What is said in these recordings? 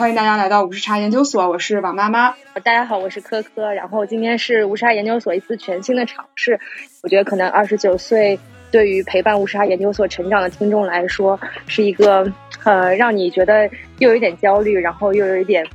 常欢迎大家来到无时差研究所，我是王妈妈。大家好，我是科科。然后今天是无时差研究所一次全新的尝试。我觉得可能二十九岁对于陪伴无时差研究所成长的听众来说，是一个呃让你觉得又有一点焦虑，然后又有一点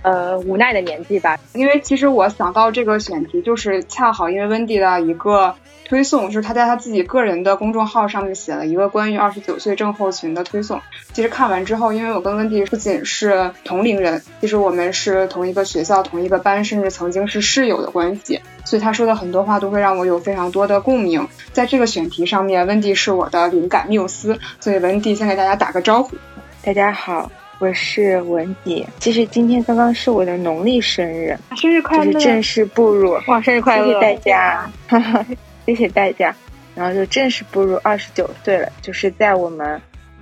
呃无奈的年纪吧。因为其实我想到这个选题，就是恰好因为温迪的一个。推送就是他在他自己个人的公众号上面写了一个关于二十九岁症候群的推送。其实看完之后，因为我跟温迪不仅是同龄人，其实我们是同一个学校、同一个班，甚至曾经是室友的关系，所以他说的很多话都会让我有非常多的共鸣。在这个选题上面，温迪是我的灵感缪斯，所以温迪先给大家打个招呼。大家好，我是文迪。其实今天刚刚是我的农历生日，生日快乐！就是正式步入哇，生日快乐！谢谢大家。谢谢大家，然后就正式步入二十九岁了，就是在我们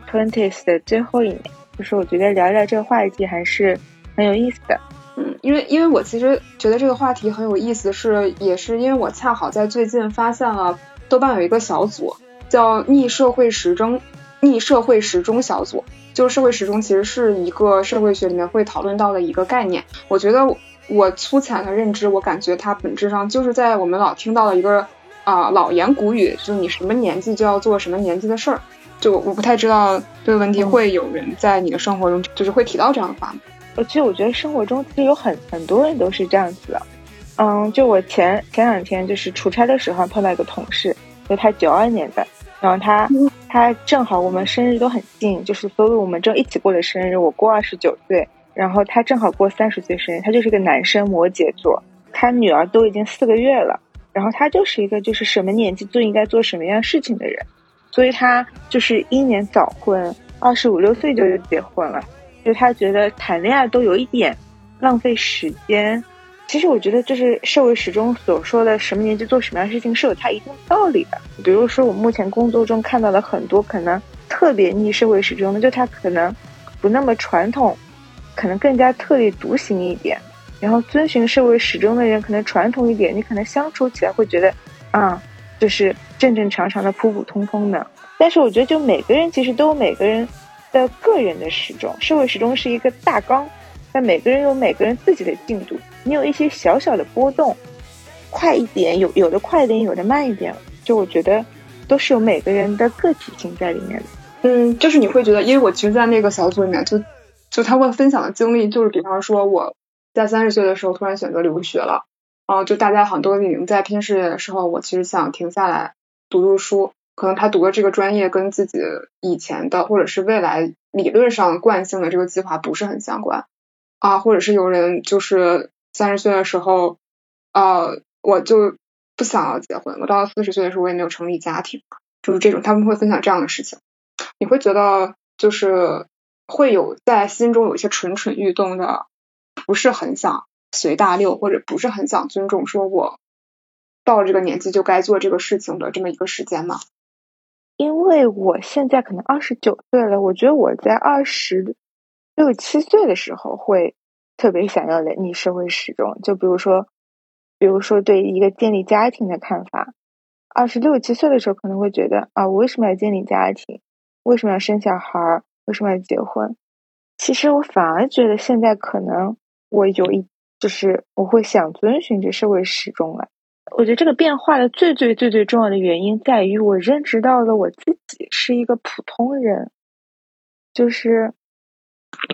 twenties 的最后一年，就是我觉得聊聊这个话题还是很有意思的。嗯，因为因为我其实觉得这个话题很有意思，是也是因为我恰好在最近发现了豆瓣有一个小组叫逆社会时钟逆社会时钟小组，就是社会时钟其实是一个社会学里面会讨论到的一个概念。我觉得我粗浅的认知，我感觉它本质上就是在我们老听到的一个。啊，老言古语，就你什么年纪就要做什么年纪的事儿，就我不太知道这个问题会有人在你的生活中就是会提到这样的话吗？其实我觉得生活中其实有很很多人都是这样子的，嗯，就我前前两天就是出差的时候碰到一个同事，就他九二年的，然后他他正好我们生日都很近，就是所以我们正一起过的生日，我过二十九岁，然后他正好过三十岁生日，他就是个男生，摩羯座，他女儿都已经四个月了。然后他就是一个就是什么年纪就应该做什么样事情的人，所以他就是英年早婚，二十五六岁就结婚了，就他觉得谈恋爱都有一点浪费时间。其实我觉得就是社会时钟所说的什么年纪做什么样事情是有它一定道理的。比如说我目前工作中看到了很多可能特别逆社会时钟的，就他可能不那么传统，可能更加特立独行一点。然后遵循社会始终的人，可能传统一点，你可能相处起来会觉得，啊，就是正正常常的、普普通通的。但是我觉得，就每个人其实都有每个人的个人的时钟，社会时钟是一个大纲，但每个人有每个人自己的进度。你有一些小小的波动，快一点，有有的快一点，有的慢一点，就我觉得都是有每个人的个体性在里面的。嗯，就是你会觉得，因为我其实，在那个小组里面，就就他会分享的经历，就是比方说我。在三十岁的时候突然选择留学了，啊，就大家很多已经在拼事业的时候，我其实想停下来读读书。可能他读的这个专业跟自己以前的或者是未来理论上惯性的这个计划不是很相关，啊，或者是有人就是三十岁的时候，呃，我就不想要结婚。我到了四十岁的时候，我也没有成立家庭，就是这种他们会分享这样的事情。你会觉得就是会有在心中有一些蠢蠢欲动的。不是很想随大流，或者不是很想尊重，说我到了这个年纪就该做这个事情的这么一个时间吗？因为我现在可能二十九岁了，我觉得我在二十六七岁的时候会特别想要逆社会时钟。就比如说，比如说对一个建立家庭的看法，二十六七岁的时候可能会觉得啊，我为什么要建立家庭？为什么要生小孩？为什么要结婚？其实我反而觉得现在可能。我有一，就是我会想遵循这社会时钟来。我觉得这个变化的最最最最重要的原因在于，我认知到了我自己是一个普通人，就是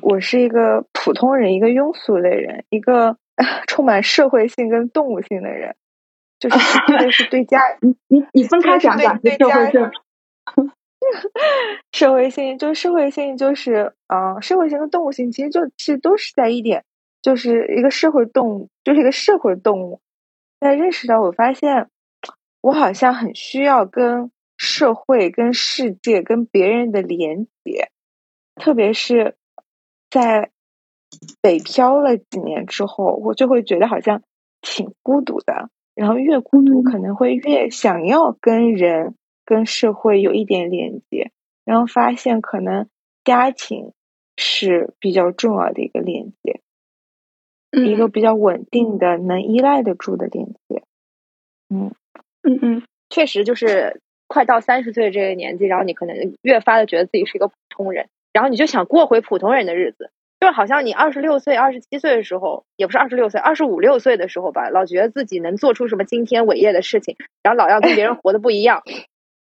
我是一个普通人，一个庸俗的人，一个 充满社会性跟动物性的人，就是特别是对家，你你你分开讲讲对 社会性。社会性就是社会性就是，嗯，社会性跟动物性其实就其实都是在一点。就是一个社会动物，就是一个社会动物。在认识到，我发现我好像很需要跟社会、跟世界、跟别人的连接，特别是在北漂了几年之后，我就会觉得好像挺孤独的。然后越孤独，可能会越想要跟人、跟社会有一点连接。然后发现，可能家庭是比较重要的一个连接。一个比较稳定的、能依赖得住的连接。嗯嗯嗯，确实就是快到三十岁这个年纪，然后你可能越发的觉得自己是一个普通人，然后你就想过回普通人的日子。就好像你二十六岁、二十七岁的时候，也不是二十六岁，二十五六岁的时候吧，老觉得自己能做出什么惊天伟业的事情，然后老要跟别人活的不一样。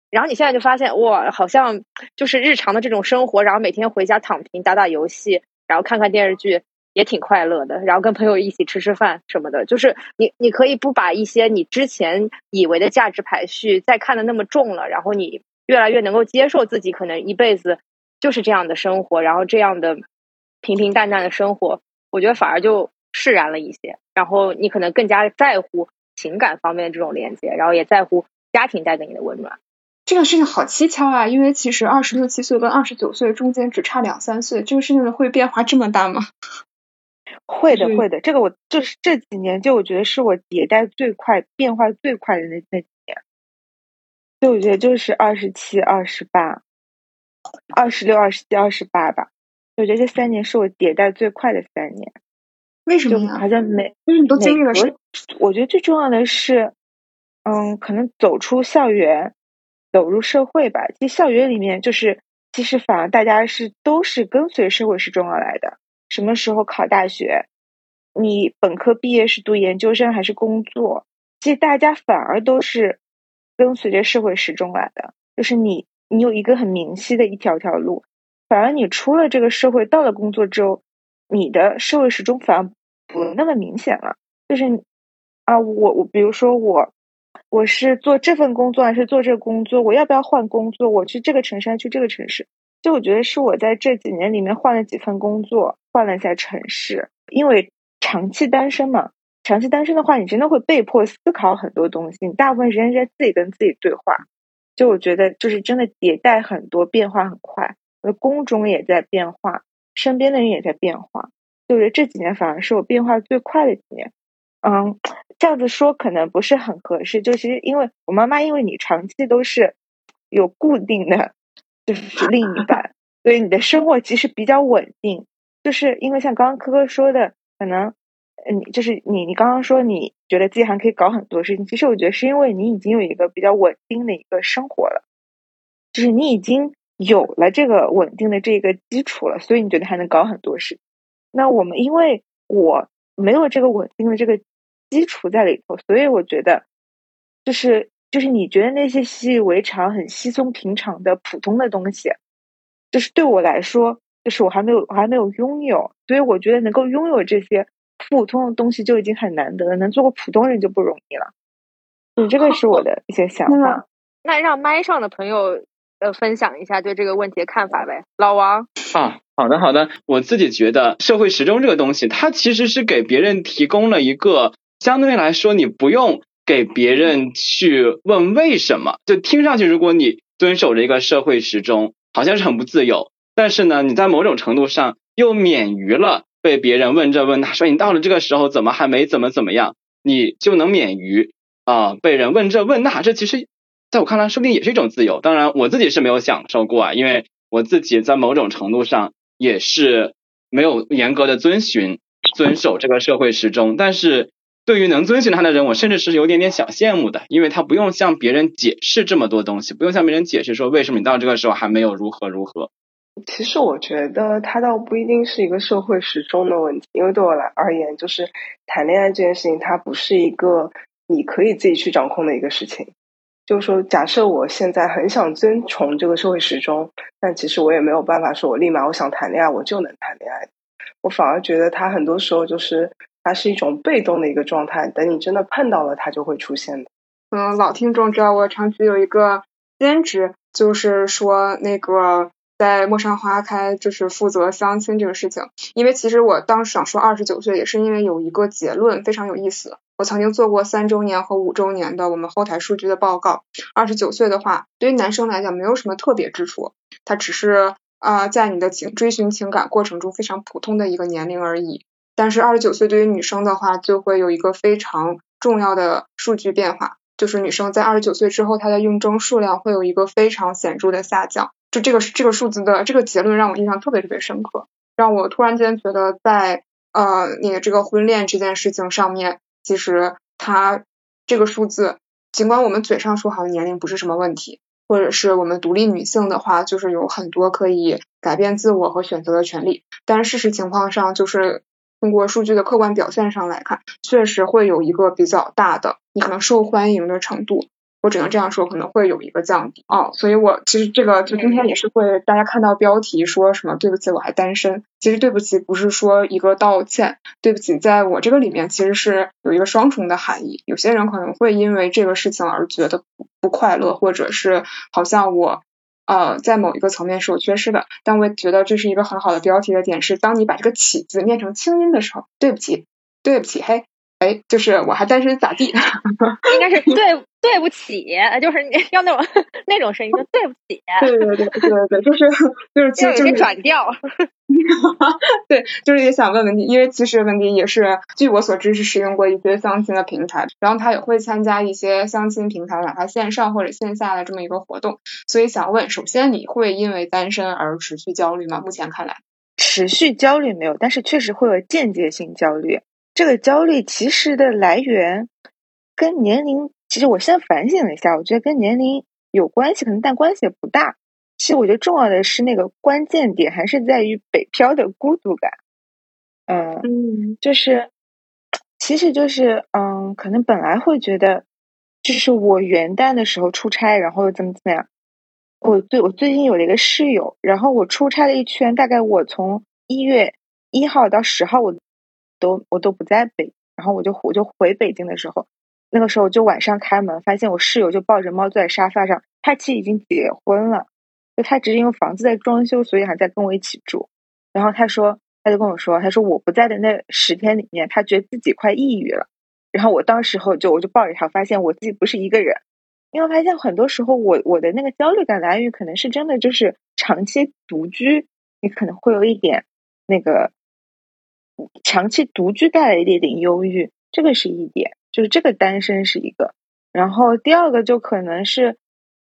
然后你现在就发现，哇，好像就是日常的这种生活，然后每天回家躺平、打打游戏，然后看看电视剧，也挺快乐的。然后跟朋友一起吃吃饭什么的，就是你你可以不把一些你之前以为的价值排序再看的那么重了，然后你越来越能够接受自己可能一辈子就是这样的生活，然后这样的。平平淡淡的生活，我觉得反而就释然了一些。然后你可能更加在乎情感方面的这种连接，然后也在乎家庭带给你的温暖。这个事情好蹊跷啊！因为其实二十六七岁跟二十九岁中间只差两三岁，这个事情会变化这么大吗？会的，会的。这个我就是这几年，就我觉得是我迭代最快、变化最快的那那几年。就我觉得就是二十七、二十八、二十六、二十七、二十八吧。我觉得这三年是我迭代最快的三年，为什么？好像每因为你都经历了什？我觉得最重要的是，嗯，可能走出校园，走入社会吧。其实校园里面就是，其实反而大家是都是跟随社会是重要来的。什么时候考大学？你本科毕业是读研究生还是工作？其实大家反而都是跟随着社会时钟来的。就是你，你有一个很明晰的一条条路。反而你出了这个社会，到了工作之后，你的社会时钟反而不那么明显了。就是啊，我我比如说我我是做这份工作还是做这个工作，我要不要换工作？我去这个城市还是去这个城市？就我觉得是我在这几年里面换了几份工作，换了一下城市。因为长期单身嘛，长期单身的话，你真的会被迫思考很多东西。你大部分时间在自己跟自己对话。就我觉得，就是真的迭代很多，变化很快。我的工种也在变化，身边的人也在变化，就觉得这几年反而是我变化最快的几年。嗯，这样子说可能不是很合适，就其实因为我妈妈，因为你长期都是有固定的，就是另一半，所以你的生活其实比较稳定。就是因为像刚刚科科说的，可能嗯，就是你你刚刚说你觉得自己还可以搞很多事情，其实我觉得是因为你已经有一个比较稳定的一个生活了，就是你已经。有了这个稳定的这个基础了，所以你觉得还能搞很多事。那我们因为我没有这个稳定的这个基础在里头，所以我觉得就是就是你觉得那些习以为常、很稀松平常的普通的东西，就是对我来说，就是我还没有我还没有拥有，所以我觉得能够拥有这些普通的东西就已经很难得了，能做个普通人就不容易了。你这个是我的一些想法。那让麦上的朋友。呃，分享一下对这个问题的看法呗，老王。啊，好的好的，我自己觉得社会时钟这个东西，它其实是给别人提供了一个相对来说，你不用给别人去问为什么，就听上去，如果你遵守着一个社会时钟，好像是很不自由，但是呢，你在某种程度上又免于了被别人问这问那，说你到了这个时候怎么还没怎么怎么样，你就能免于啊被人问这问那，这其实。在我看来，说不定也是一种自由。当然，我自己是没有享受过啊，因为我自己在某种程度上也是没有严格的遵循、遵守这个社会时钟。但是对于能遵循它的人，我甚至是有点点小羡慕的，因为他不用向别人解释这么多东西，不用向别人解释说为什么你到这个时候还没有如何如何。其实我觉得它倒不一定是一个社会时钟的问题，因为对我来而言，就是谈恋爱这件事情，它不是一个你可以自己去掌控的一个事情。就是说，假设我现在很想遵从这个社会时钟，但其实我也没有办法说，我立马我想谈恋爱，我就能谈恋爱。我反而觉得，它很多时候就是它是一种被动的一个状态，等你真的碰到了，它就会出现的。嗯，老听众知道我长期有一个兼职，就是说那个在陌上花开，就是负责相亲这个事情。因为其实我当时想说二十九岁，也是因为有一个结论非常有意思。我曾经做过三周年和五周年的我们后台数据的报告。二十九岁的话，对于男生来讲没有什么特别之处，他只是啊在你的情追寻情感过程中非常普通的一个年龄而已。但是二十九岁对于女生的话，就会有一个非常重要的数据变化，就是女生在二十九岁之后，她的应征数量会有一个非常显著的下降。就这个这个数字的这个结论让我印象特别特别深刻，让我突然间觉得在呃你的这个婚恋这件事情上面。其实它这个数字，尽管我们嘴上说好像年龄不是什么问题，或者是我们独立女性的话，就是有很多可以改变自我和选择的权利。但是事实情况上，就是通过数据的客观表现上来看，确实会有一个比较大的你可能受欢迎的程度。我只能这样说，可能会有一个降低哦，所以我其实这个就今天也是会大家看到标题说什么对不起我还单身，其实对不起不是说一个道歉，对不起在我这个里面其实是有一个双重的含义，有些人可能会因为这个事情而觉得不快乐，或者是好像我呃在某一个层面是有缺失的，但我也觉得这是一个很好的标题的点是，当你把这个起字念成清音的时候，对不起，对不起，嘿。哎，就是我还单身咋地？应该是对对不起，就是你要那种那种声音，就对不起。对对对对对对，就是就是就是转调。对，就是也想问问题，因为其实文迪也是，据我所知是使用过一些相亲的平台，然后他也会参加一些相亲平台，哪怕线上或者线下的这么一个活动，所以想问，首先你会因为单身而持续焦虑吗？目前看来，持续焦虑没有，但是确实会有间接性焦虑。这个焦虑其实的来源跟年龄，其实我现在反省了一下，我觉得跟年龄有关系，可能但关系也不大。其实我觉得重要的是那个关键点还是在于北漂的孤独感。嗯，就是，其实就是，嗯，可能本来会觉得，就是我元旦的时候出差，然后又怎么怎么样。我最我最近有了一个室友，然后我出差了一圈，大概我从一月一号到十号，我。都我都不在北，然后我就我就回北京的时候，那个时候就晚上开门，发现我室友就抱着猫坐在沙发上，他其实已经结婚了，就他只是因为房子在装修，所以还在跟我一起住。然后他说，他就跟我说，他说我不在的那十天里面，他觉得自己快抑郁了。然后我当时候就我就抱着他，发现我自己不是一个人，因为发现很多时候我我的那个焦虑感来源于可能是真的就是长期独居，你可能会有一点那个。长期独居带来一点点忧郁，这个是一点，就是这个单身是一个。然后第二个就可能是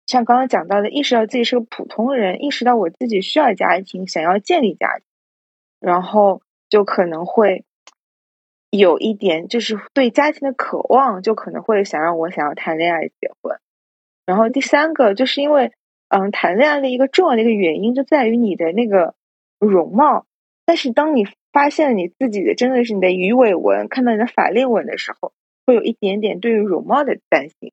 像刚刚讲到的，意识到自己是个普通人，意识到我自己需要家庭，想要建立家庭，然后就可能会有一点就是对家庭的渴望，就可能会想让我想要谈恋爱结婚。然后第三个就是因为嗯，谈恋爱的一个重要的一个原因就在于你的那个容貌，但是当你。发现你自己的真的是你的鱼尾纹，看到你的法令纹的时候，会有一点点对于容貌的担心，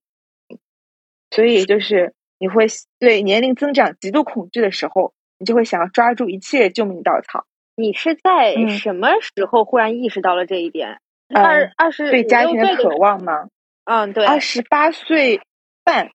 所以就是你会对年龄增长极度恐惧的时候，你就会想要抓住一切救命稻草。你是在什么时候忽然意识到了这一点？二二十对家庭的渴望吗？嗯，对，二十八岁半。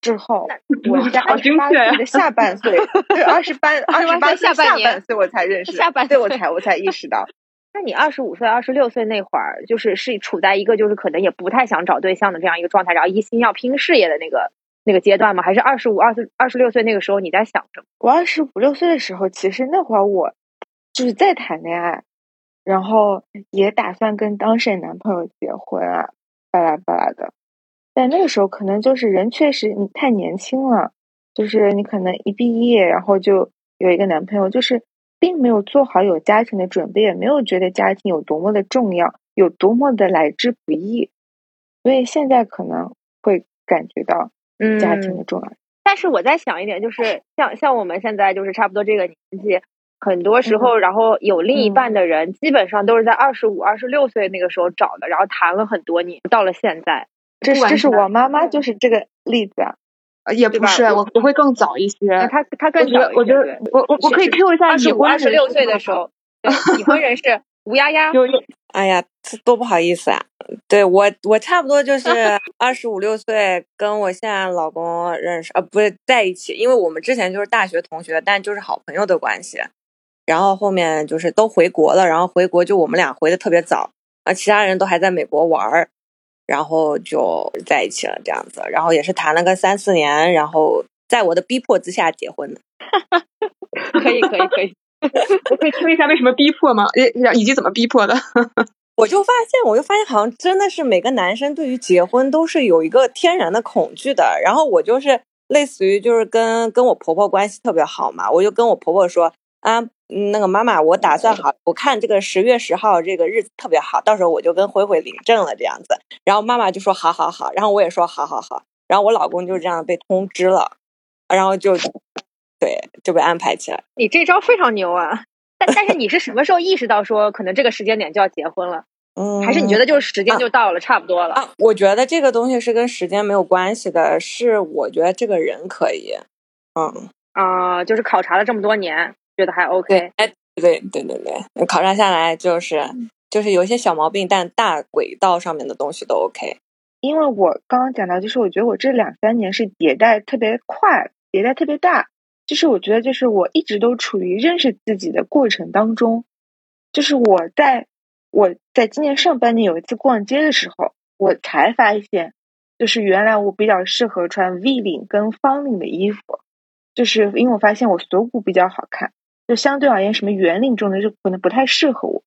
之后，我在二十八岁的下半岁，对二十八 二十八岁下半岁我才认识，下半岁我才我才意识到。那你二十五岁、二十六岁那会儿，就是是处在一个就是可能也不太想找对象的这样一个状态，然后一心要拼事业的那个那个阶段吗？还是二十五、二十二十六岁那个时候你在想什么？我二十五六岁的时候，其实那会儿我就是在谈恋爱，然后也打算跟当时的男朋友结婚啊，巴拉巴拉的。但那个时候可能就是人确实你太年轻了，就是你可能一毕业然后就有一个男朋友，就是并没有做好有家庭的准备，也没有觉得家庭有多么的重要，有多么的来之不易，所以现在可能会感觉到家庭的重要。但是我在想一点，就是像像我们现在就是差不多这个年纪，很多时候然后有另一半的人，基本上都是在二十五、二十六岁那个时候找的，然后谈了很多年，到了现在。这这是我妈妈就是这个例子啊，也不是我我会更早一些，他他更早，我觉得我我我可以 Q 一下已婚二十六岁的时候，已婚人士吴丫丫。哎呀，多不好意思啊！对我我差不多就是 二十五六岁跟我现在老公认识，呃，不是在一起，因为我们之前就是大学同学，但就是好朋友的关系。然后后面就是都回国了，然后回国就我们俩回的特别早，啊，其他人都还在美国玩儿。然后就在一起了，这样子，然后也是谈了个三四年，然后在我的逼迫之下结婚的。可以，可以，可以，我可以听一下为什么逼迫吗？以以及怎么逼迫的？我就发现，我就发现，好像真的是每个男生对于结婚都是有一个天然的恐惧的。然后我就是类似于就是跟跟我婆婆关系特别好嘛，我就跟我婆婆说啊。嗯，那个妈妈，我打算好，我看这个十月十号这个日子特别好，到时候我就跟慧慧领证了这样子。然后妈妈就说好好好，然后我也说好好好，然后我老公就这样被通知了，然后就对，就被安排起来。你这招非常牛啊！但但是你是什么时候意识到说可能这个时间点就要结婚了？嗯，还是你觉得就是时间就到了，差不多了？啊？我觉得这个东西是跟时间没有关系的，是我觉得这个人可以，嗯啊，就是考察了这么多年，觉得还 OK。哎，对对对对，考察下来就是就是有一些小毛病，但大轨道上面的东西都 OK。因为我刚刚讲到，就是我觉得我这两三年是迭代特别快，迭代特别大。就是我觉得，就是我一直都处于认识自己的过程当中。就是我在我在今年上半年有一次逛街的时候，我才发现，就是原来我比较适合穿 V 领跟方领的衣服。就是因为我发现我锁骨比较好看，就相对而言，什么圆领这种的就可能不太适合我。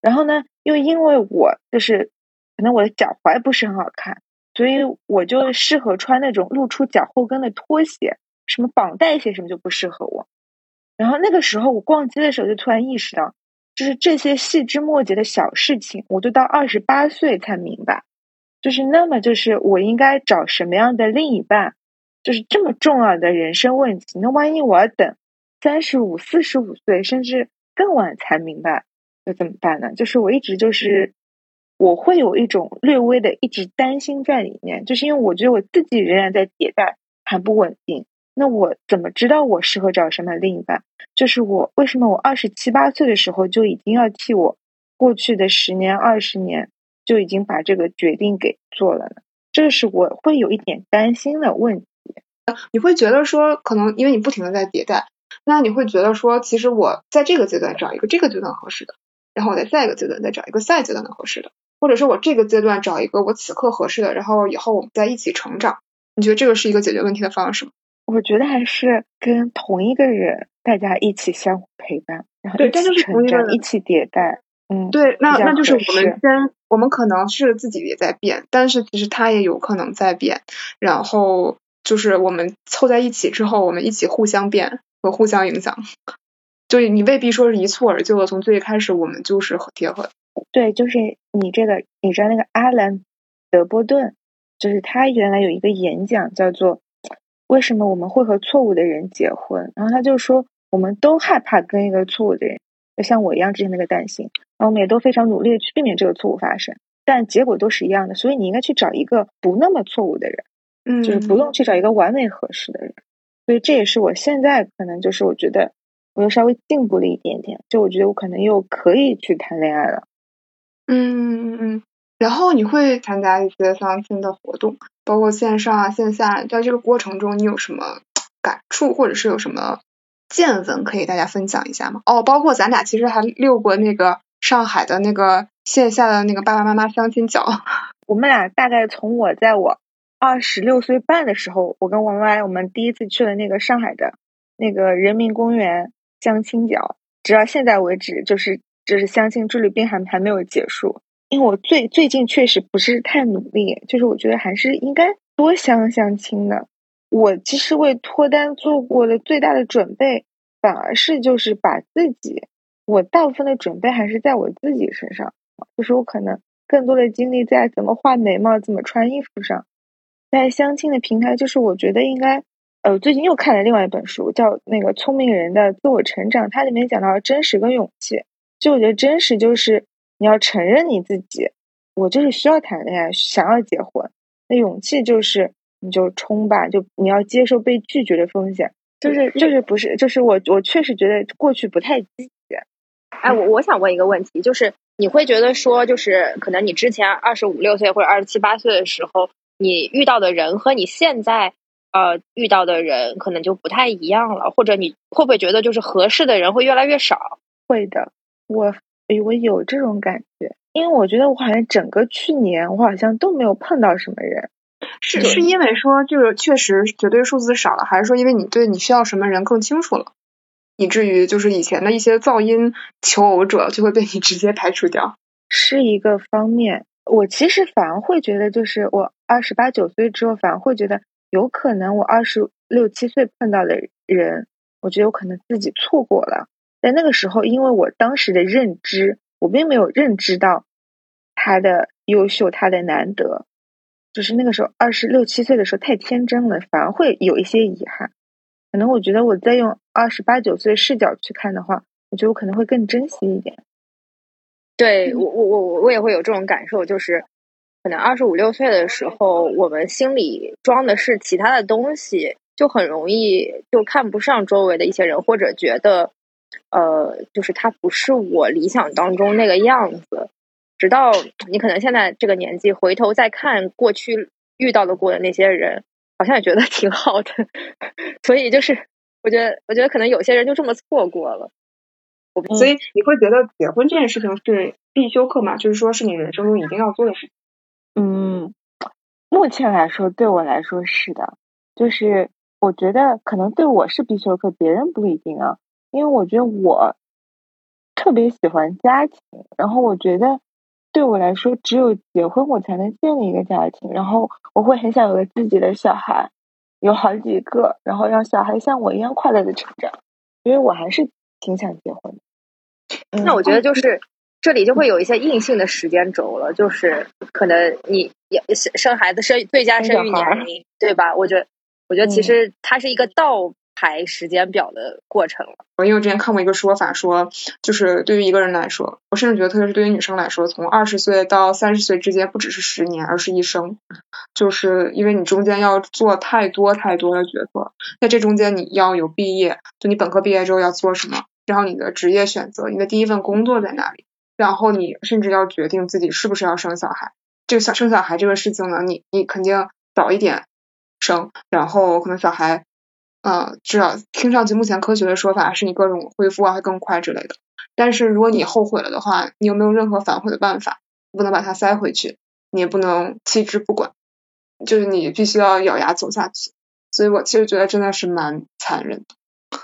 然后呢，又因为我就是可能我的脚踝不是很好看，所以我就适合穿那种露出脚后跟的拖鞋。什么绑带鞋什么就不适合我，然后那个时候我逛街的时候就突然意识到，就是这些细枝末节的小事情，我都到二十八岁才明白，就是那么就是我应该找什么样的另一半，就是这么重要的人生问题。那万一我要等三十五、四十五岁甚至更晚才明白，那怎么办呢？就是我一直就是我会有一种略微的一直担心在里面，就是因为我觉得我自己仍然在迭代，还不稳定。那我怎么知道我适合找什么另一半？就是我为什么我二十七八岁的时候就已经要替我过去的十年二十年就已经把这个决定给做了呢？这是我会有一点担心的问题。你会觉得说，可能因为你不停的在迭代，那你会觉得说，其实我在这个阶段找一个这个阶段合适的，然后我在下一个阶段再找一个下一个阶段的合适的，或者说我这个阶段找一个我此刻合适的，然后以后我们再一起成长。你觉得这个是一个解决问题的方式吗？我觉得还是跟同一个人，大家一起相互陪伴，然后一起成长，一起迭代。嗯，对，那那就是我们先，我们可能是自己也在变，但是其实他也有可能在变。然后就是我们凑在一起之后，我们一起互相变和互相影响。就是你未必说是一蹴而就的，从最开始我们就是贴合。对，就是你这个，你知道那个阿兰德波顿，就是他原来有一个演讲叫做。为什么我们会和错误的人结婚？然后他就说，我们都害怕跟一个错误的人，就像我一样之前那个担心，然后我们也都非常努力的去避免这个错误发生，但结果都是一样的。所以你应该去找一个不那么错误的人，嗯，就是不用去找一个完美合适的人。所以这也是我现在可能就是我觉得我又稍微进步了一点点，就我觉得我可能又可以去谈恋爱了。嗯嗯嗯。然后你会参加一些相亲的活动，包括线上啊、线下，在这个过程中你有什么感触，或者是有什么见闻可以大家分享一下吗？哦，包括咱俩其实还溜过那个上海的那个线下的那个爸爸妈妈相亲角。我们俩大概从我在我二十六岁半的时候，我跟王歪我们第一次去了那个上海的那个人民公园相亲角，直到现在为止，就是就是相亲之旅并还还没有结束。因为我最最近确实不是太努力，就是我觉得还是应该多相相亲的。我其实为脱单做过的最大的准备，反而是就是把自己，我大部分的准备还是在我自己身上，就是我可能更多的精力在怎么画眉毛、怎么穿衣服上。在相亲的平台，就是我觉得应该，呃，最近又看了另外一本书，叫那个《聪明人的自我成长》，它里面讲到真实跟勇气。就我觉得真实就是。你要承认你自己，我就是需要谈恋爱，想要结婚。那勇气就是你就冲吧，就你要接受被拒绝的风险。就是就是不是，就是我我确实觉得过去不太积极。哎，我我想问一个问题，就是你会觉得说，就是可能你之前二十五六岁或者二十七八岁的时候，你遇到的人和你现在呃遇到的人可能就不太一样了，或者你会不会觉得就是合适的人会越来越少？会的，我。我有这种感觉，因为我觉得我好像整个去年我好像都没有碰到什么人，是是因为说这个确实绝对数字少了，还是说因为你对你需要什么人更清楚了，以至于就是以前的一些噪音求偶者就会被你直接排除掉？是一个方面，我其实反而会觉得，就是我二十八九岁之后，反而会觉得有可能我二十六七岁碰到的人，我觉得我可能自己错过了。在那个时候，因为我当时的认知，我并没有认知到他的优秀，他的难得，就是那个时候二十六七岁的时候太天真了，反而会有一些遗憾。可能我觉得我再用二十八九岁视角去看的话，我觉得我可能会更珍惜一点。对我，我我我也会有这种感受，就是可能二十五六岁的时候，我们心里装的是其他的东西，就很容易就看不上周围的一些人，或者觉得，呃，就是他不是我理想当中那个样子。直到你可能现在这个年纪回头再看过去遇到的过的那些人，好像也觉得挺好的。所以就是，我觉得，我觉得可能有些人就这么错过了。所以你会觉得结婚这件事情是必修课吗？就是说是你人生中一定要做的事情？嗯，目前来说对我来说是的。就是我觉得可能对我是必修课，别人不一定啊。因为我觉得我特别喜欢家庭，然后我觉得。对我来说，只有结婚，我才能建立一个家庭。然后，我会很想有个自己的小孩，有好几个，然后让小孩像我一样快乐的成长。因为我还是挺想结婚的。那我觉得就是这里就会有一些硬性的时间轴了，就是可能你生生孩子生最佳生育年龄，对吧？我觉得，我觉得其实它是一个倒。排时间表的过程了。我因为之前看过一个说法，说就是对于一个人来说，我甚至觉得特别是对于女生来说，从二十岁到三十岁之间不只是十年，而是一生。就是因为你中间要做太多太多的角色，在这中间你要有毕业，就你本科毕业之后要做什么，然后你的职业选择，你的第一份工作在哪里，然后你甚至要决定自己是不是要生小孩。这个小生小孩这个事情呢，你你肯定早一点生，然后可能小孩。嗯，至少听上去目前科学的说法是你各种恢复啊会更快之类的。但是如果你后悔了的话，你有没有任何反悔的办法？不能把它塞回去，你也不能弃之不管，就是你必须要咬牙走下去。所以我其实觉得真的是蛮残忍的。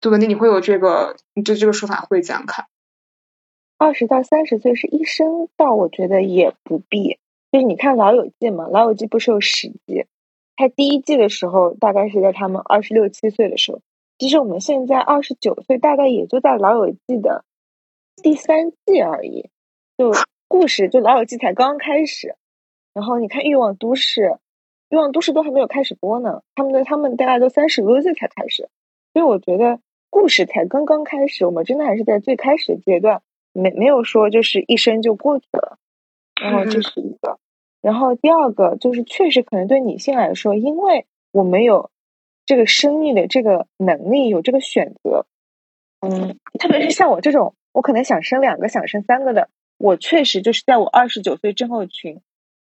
杜文迪，你会有这个，你对这个说法会怎样看？二十到三十岁是一生，倒我觉得也不必。就是你看《老友记》嘛，《老友记》不是有十季？拍第一季的时候，大概是在他们二十六七岁的时候。其实我们现在二十九岁，大概也就在《老友记》的第三季而已。就故事，就《老友记》才刚开始。然后你看《欲望都市》，《欲望都市》都还没有开始播呢。他们的他们大概都三十多岁才开始。所以我觉得故事才刚刚开始，我们真的还是在最开始的阶段，没没有说就是一生就过去了。然后这是一个。然后第二个就是，确实可能对女性来说，因为我没有这个生育的这个能力，有这个选择，嗯，特别是像我这种，我可能想生两个、想生三个的，我确实就是在我二十九岁症候群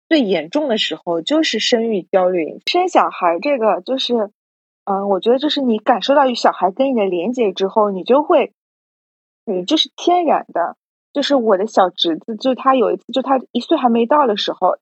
最严重的时候，就是生育焦虑。生小孩这个就是，嗯，我觉得就是你感受到与小孩跟你的连接之后，你就会，你就是天然的，就是我的小侄子，就他有一次，就他一岁还没到的时候。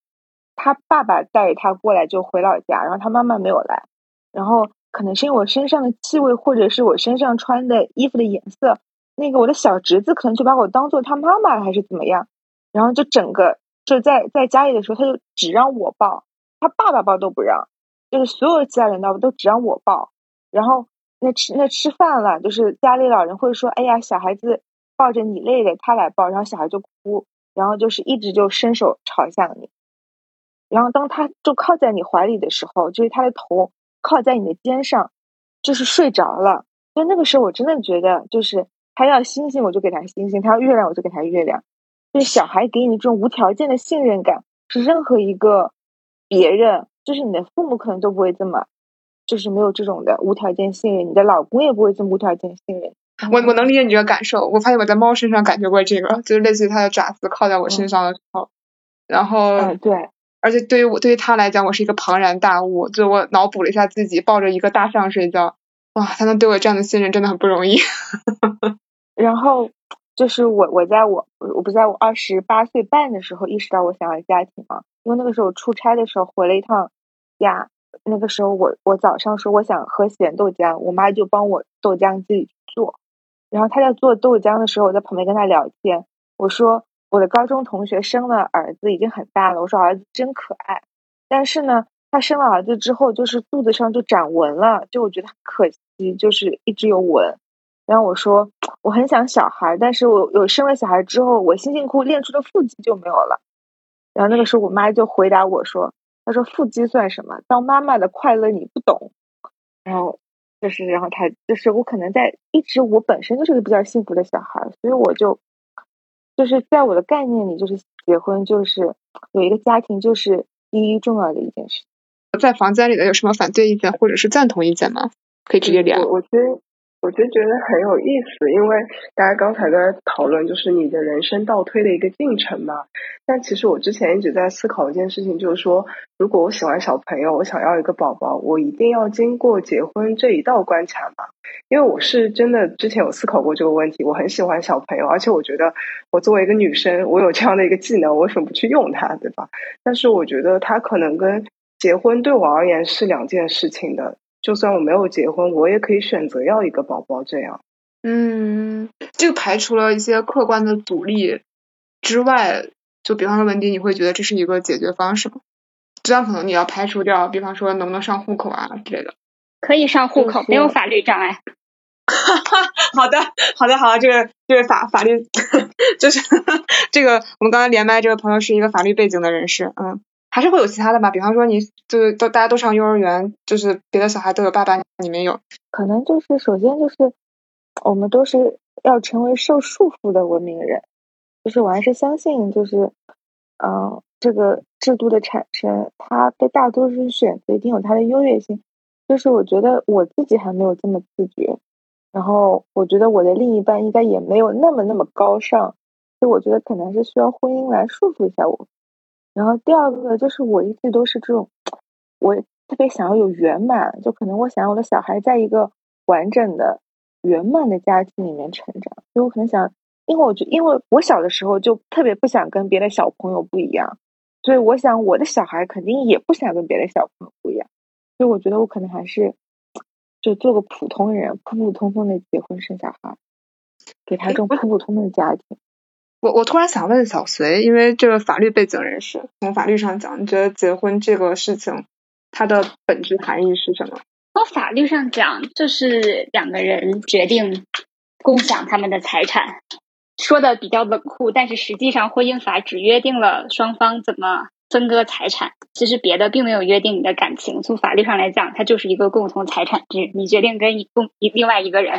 他爸爸带着他过来就回老家，然后他妈妈没有来，然后可能是因为我身上的气味，或者是我身上穿的衣服的颜色，那个我的小侄子可能就把我当做他妈妈了还是怎么样，然后就整个就在在家里的时候，他就只让我抱，他爸爸抱都不让，就是所有其他人都都只让我抱，然后那吃那吃饭了，就是家里老人会说，哎呀，小孩子抱着你累了，他来抱，然后小孩就哭，然后就是一直就伸手朝向你。然后，当他就靠在你怀里的时候，就是他的头靠在你的肩上，就是睡着了。就那个时候，我真的觉得，就是他要星星，我就给他星星；他要月亮，我就给他月亮。就是小孩给你这种无条件的信任感，是任何一个别人，就是你的父母可能都不会这么，就是没有这种的无条件信任。你的老公也不会这么无条件信任。我我能理解你这个感受。我发现我在猫身上感觉过这个，就是类似于它的爪子靠在我身上的时候，然后嗯，对。而且对于我，对于它来讲，我是一个庞然大物。就我脑补了一下自己抱着一个大象睡觉，哇，它能对我这样的信任真的很不容易。然后就是我，我在我我不在我二十八岁半的时候意识到我想要家庭嘛，因为那个时候出差的时候回了一趟家，那个时候我我早上说我想喝咸豆浆，我妈就帮我豆浆自己做。然后她在做豆浆的时候，我在旁边跟她聊天，我说。我的高中同学生了儿子，已经很大了。我说儿子真可爱，但是呢，他生了儿子之后，就是肚子上就长纹了，就我觉得很可惜，就是一直有纹。然后我说我很想小孩，但是我有生了小孩之后，我辛辛苦苦练出的腹肌就没有了。然后那个时候我妈就回答我说：“她说腹肌算什么？当妈妈的快乐你不懂。”然后就是然后他就是我可能在一直我本身就是个比较幸福的小孩，所以我就就是在我的概念里，就是结婚就是有一个家庭就是第一重要的一件事。在房间里的有什么反对意见或者是赞同意见吗？可以直接聊。我我其实我就觉得很有意思，因为大家刚才在讨论就是你的人生倒推的一个进程嘛。但其实我之前一直在思考一件事情，就是说，如果我喜欢小朋友，我想要一个宝宝，我一定要经过结婚这一道关卡吗？因为我是真的之前有思考过这个问题，我很喜欢小朋友，而且我觉得我作为一个女生，我有这样的一个技能，我为什么不去用它，对吧？但是我觉得它可能跟结婚对我而言是两件事情的。就算我没有结婚，我也可以选择要一个宝宝。这样，嗯，这个排除了一些客观的阻力之外，就比方说文迪，你会觉得这是一个解决方式吗？这样可能你要排除掉，比方说能不能上户口啊之类的。可以上户口，没有法律障碍。哈哈，好的，好的，好的，这个这个法法律 就是 这个，我们刚才连麦这个朋友是一个法律背景的人士，嗯。还是会有其他的吧，比方说你就是都大家都上幼儿园，就是别的小孩都有爸爸，你没有，可能就是首先就是我们都是要成为受束缚的文明人，就是我还是相信就是嗯这个制度的产生，它被大多数选择一定有它的优越性，就是我觉得我自己还没有这么自觉，然后我觉得我的另一半应该也没有那么那么高尚，就我觉得可能是需要婚姻来束缚一下我。然后第二个就是我一直都是这种，我特别想要有圆满，就可能我想要我的小孩在一个完整的、圆满的家庭里面成长。所以我可能想，因为我觉，因为我小的时候就特别不想跟别的小朋友不一样，所以我想我的小孩肯定也不想跟别的小朋友不一样。所以我觉得我可能还是就做个普通人，普普通通的结婚生小孩，给他这种普普通通的家庭。我我突然想问小隋，因为这个法律背景人士，从法律上讲，你觉得结婚这个事情，它的本质含义是什么？从法律上讲，就是两个人决定共享他们的财产，说的比较冷酷，但是实际上婚姻法只约定了双方怎么分割财产，其实别的并没有约定你的感情。从法律上来讲，它就是一个共同财产制，你决定跟一共一另外一个人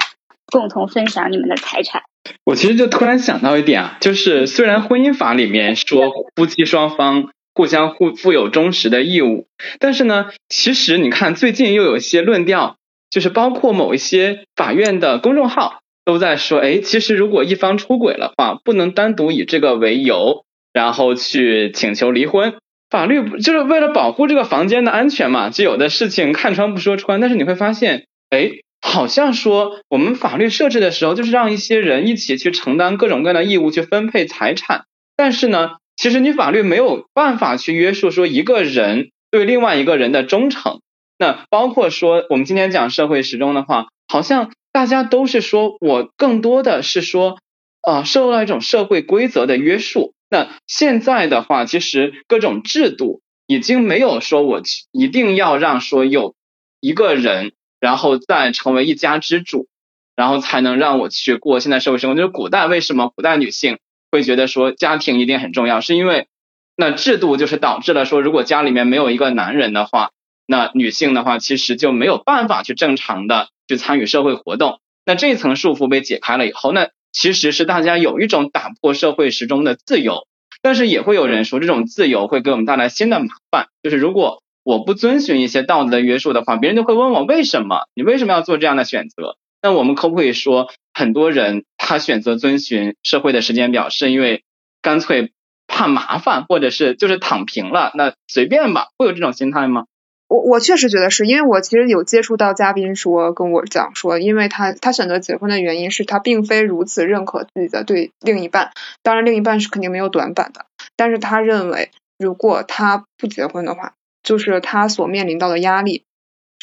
共同分享你们的财产。我其实就突然想到一点啊，就是虽然婚姻法里面说夫妻双方互相互负有忠实的义务，但是呢，其实你看最近又有一些论调，就是包括某一些法院的公众号都在说，哎，其实如果一方出轨的话，不能单独以这个为由，然后去请求离婚。法律就是为了保护这个房间的安全嘛，就有的事情看穿不说穿，但是你会发现，哎。好像说我们法律设置的时候，就是让一些人一起去承担各种各样的义务，去分配财产。但是呢，其实你法律没有办法去约束说一个人对另外一个人的忠诚。那包括说我们今天讲社会时钟的话，好像大家都是说我更多的是说，呃，受到一种社会规则的约束。那现在的话，其实各种制度已经没有说我一定要让说有一个人。然后再成为一家之主，然后才能让我去过现在社会生活。就是古代为什么古代女性会觉得说家庭一定很重要，是因为那制度就是导致了说，如果家里面没有一个男人的话，那女性的话其实就没有办法去正常的去参与社会活动。那这一层束缚被解开了以后，那其实是大家有一种打破社会时钟的自由。但是也会有人说，这种自由会给我们带来新的麻烦，就是如果。我不遵循一些道德的约束的话，别人就会问我为什么？你为什么要做这样的选择？那我们可不可以说，很多人他选择遵循社会的时间表，是因为干脆怕麻烦，或者是就是躺平了？那随便吧，会有这种心态吗？我我确实觉得是因为我其实有接触到嘉宾说跟我讲说，因为他他选择结婚的原因是他并非如此认可自己的对另一半，当然另一半是肯定没有短板的，但是他认为如果他不结婚的话。就是他所面临到的压力，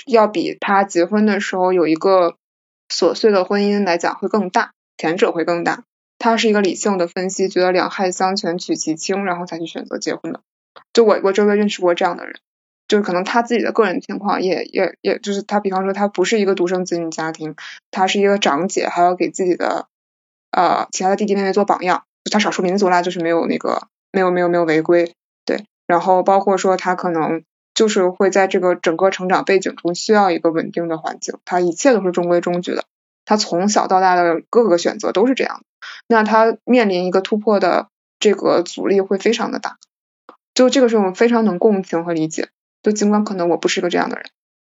要比他结婚的时候有一个琐碎的婚姻来讲会更大，前者会更大。他是一个理性的分析，觉得两害相权取其轻，然后才去选择结婚的。就我我周围认识过这样的人，就是可能他自己的个人情况也也也就是他，比方说他不是一个独生子女家庭，他是一个长姐，还要给自己的呃其他的弟弟妹妹做榜样。他少数民族啦，就是没有那个没有没有没有违规，对。然后包括说他可能。就是会在这个整个成长背景中需要一个稳定的环境，他一切都是中规中矩的，他从小到大的各个选择都是这样，那他面临一个突破的这个阻力会非常的大，就这个是我们非常能共情和理解，就尽管可能我不是个这样的人。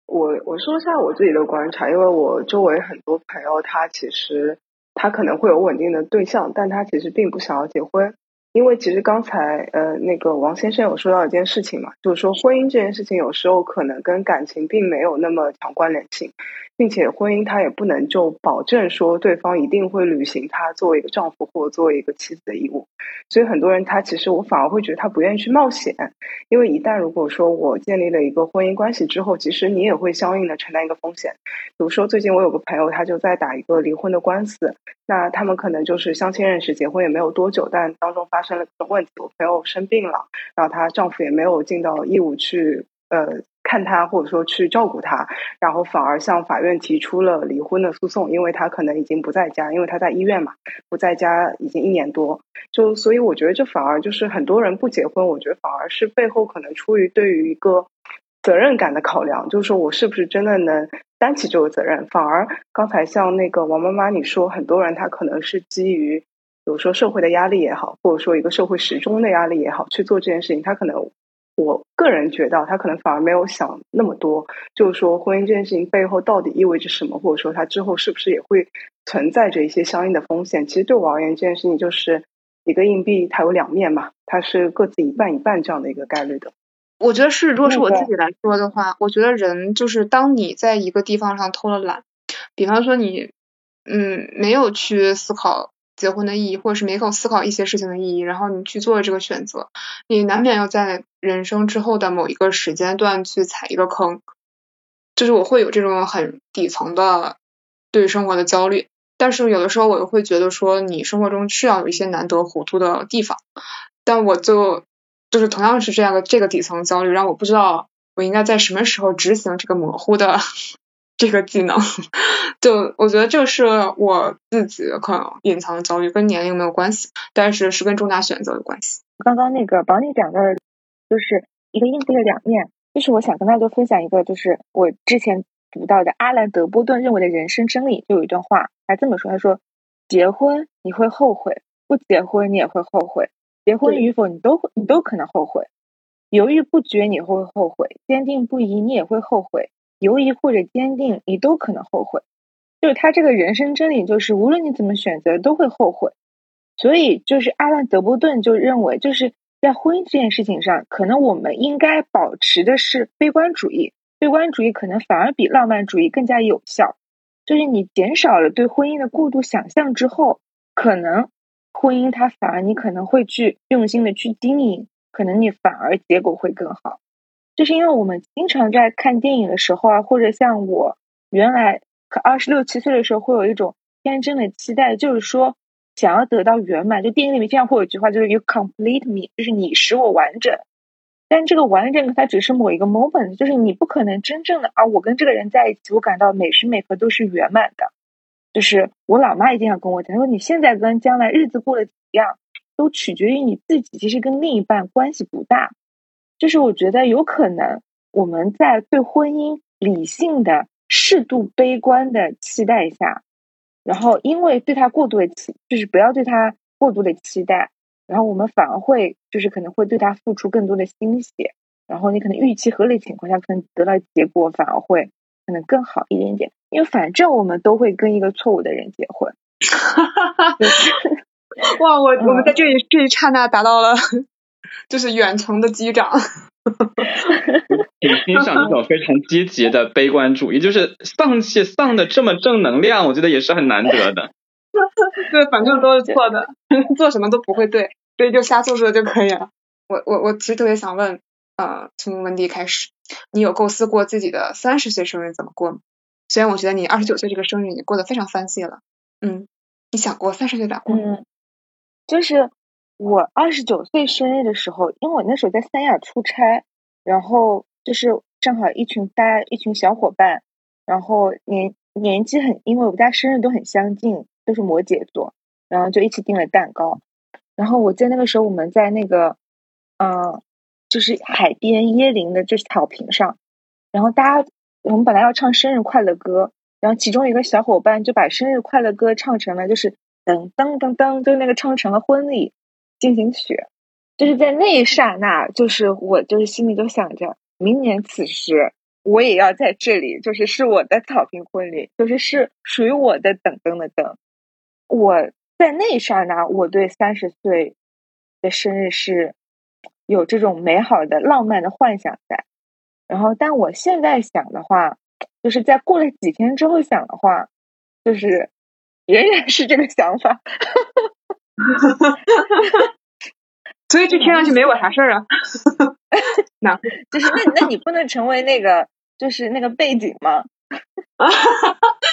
我我说一下我自己的观察，因为我周围很多朋友，他其实他可能会有稳定的对象，但他其实并不想要结婚。因为其实刚才呃那个王先生有说到一件事情嘛，就是说婚姻这件事情有时候可能跟感情并没有那么强关联性，并且婚姻它也不能就保证说对方一定会履行他作为一个丈夫或作为一个妻子的义务，所以很多人他其实我反而会觉得他不愿意去冒险，因为一旦如果说我建立了一个婚姻关系之后，其实你也会相应的承担一个风险，比如说最近我有个朋友他就在打一个离婚的官司，那他们可能就是相亲认识，结婚也没有多久，但当中发生了各种问题，我朋友生病了，然后她丈夫也没有尽到义务去呃看她或者说去照顾她，然后反而向法院提出了离婚的诉讼，因为她可能已经不在家，因为她在医院嘛，不在家已经一年多，就所以我觉得这反而就是很多人不结婚，我觉得反而是背后可能出于对于一个责任感的考量，就是说我是不是真的能担起这个责任，反而刚才像那个王妈妈你说，很多人他可能是基于。比如说社会的压力也好，或者说一个社会时钟的压力也好，去做这件事情，他可能，我个人觉得他可能反而没有想那么多，就是说婚姻这件事情背后到底意味着什么，或者说他之后是不是也会存在着一些相应的风险。其实对我而言，这件事情就是一个硬币，它有两面嘛，它是各自一半一半这样的一个概率的。我觉得是，如果是我自己来说的话，我觉得人就是当你在一个地方上偷了懒，比方说你，嗯，没有去思考。结婚的意义，或者是没有思考一些事情的意义，然后你去做了这个选择，你难免要在人生之后的某一个时间段去踩一个坑，就是我会有这种很底层的对生活的焦虑，但是有的时候我又会觉得说，你生活中是要有一些难得糊涂的地方，但我就就是同样是这样的这个底层焦虑，让我不知道我应该在什么时候执行这个模糊的。这个技能，就我觉得这是我自己可能隐藏的焦虑，跟年龄没有关系，但是是跟重大选择有关系。刚刚那个宝你讲到的，就是一个硬币的两面，就是我想跟大家分享一个，就是我之前读到的阿兰德波顿认为的人生真理，就有一段话，他这么说，他说：结婚你会后悔，不结婚你也会后悔，结婚与否你都你都可能后悔，犹豫不决你会后悔，坚定不移你也会后悔。犹疑或者坚定，你都可能后悔。就是他这个人生真理，就是无论你怎么选择，都会后悔。所以，就是阿兰·德波顿就认为，就是在婚姻这件事情上，可能我们应该保持的是悲观主义。悲观主义可能反而比浪漫主义更加有效。就是你减少了对婚姻的过度想象之后，可能婚姻它反而你可能会去用心的去经营，可能你反而结果会更好。就是因为我们经常在看电影的时候啊，或者像我原来二十六七岁的时候，会有一种天真的期待，就是说想要得到圆满。就电影里面经常会有一句话，就是 “you complete me”，就是你使我完整。但这个完整它只是某一个 moment，就是你不可能真正的啊，我跟这个人在一起，我感到每时每刻都是圆满的。就是我老妈一定要跟我讲，说你现在跟将来日子过得怎么样，都取决于你自己，其实跟另一半关系不大。就是我觉得有可能我们在对婚姻理性的、适度悲观的期待下，然后因为对他过度的期，就是不要对他过度的期待，然后我们反而会就是可能会对他付出更多的心血，然后你可能预期合理情况下，可能得到结果反而会可能更好一点点，因为反正我们都会跟一个错误的人结婚。哇，我我们在这里这一刹那达到了。就是远程的机长，挺欣赏这种非常积极的悲观主义，就是丧气丧的这么正能量，我觉得也是很难得的。对，反正都是错的，做什么都不会对，所以就瞎做做就可以了。我我我其实特别想问，呃，从温迪开始，你有构思过自己的三十岁生日怎么过吗？虽然我觉得你二十九岁这个生日已经过得非常 fancy 了，嗯，你想过三十岁咋过？嗯，就是。我二十九岁生日的时候，因为我那时候在三亚出差，然后就是正好一群大家一群小伙伴，然后年年纪很，因为我们家生日都很相近，都是摩羯座，然后就一起订了蛋糕。然后我在那个时候，我们在那个，嗯，就是海边椰林的这草坪上，然后大家我们本来要唱生日快乐歌，然后其中一个小伙伴就把生日快乐歌唱成了就是噔噔噔噔，就那个唱成了婚礼进行曲，就是在那一刹那，就是我就是心里就想着，明年此时我也要在这里，就是是我的草坪婚礼，就是是属于我的等灯的灯。我在那一刹那，我对三十岁的生日是有这种美好的浪漫的幻想在。然后，但我现在想的话，就是在过了几天之后想的话，就是仍然是这个想法。所以这听上去没我啥事儿啊？那 就是那那你不能成为那个就是那个背景吗？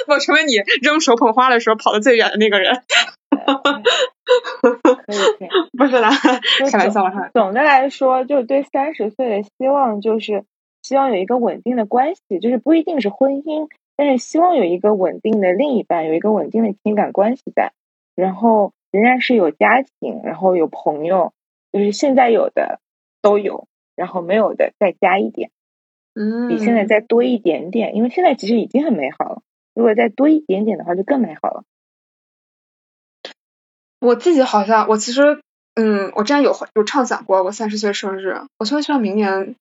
我成为你扔手捧花的时候跑得最远的那个人。可以可以，不是啦，开玩笑哈。总的来说，就对三十岁的希望就是希望有一个稳定的关系，就是不一定是婚姻，但是希望有一个稳定的另一半，有一个稳定的情感关系在，然后仍然是有家庭，然后有朋友，就是现在有的都有，然后没有的再加一点。嗯，比现在再多一点点，因为现在其实已经很美好了。如果再多一点点的话，就更美好了。我自己好像，我其实，嗯，我之前有有畅想过，我三十岁生日，我特别希望明年，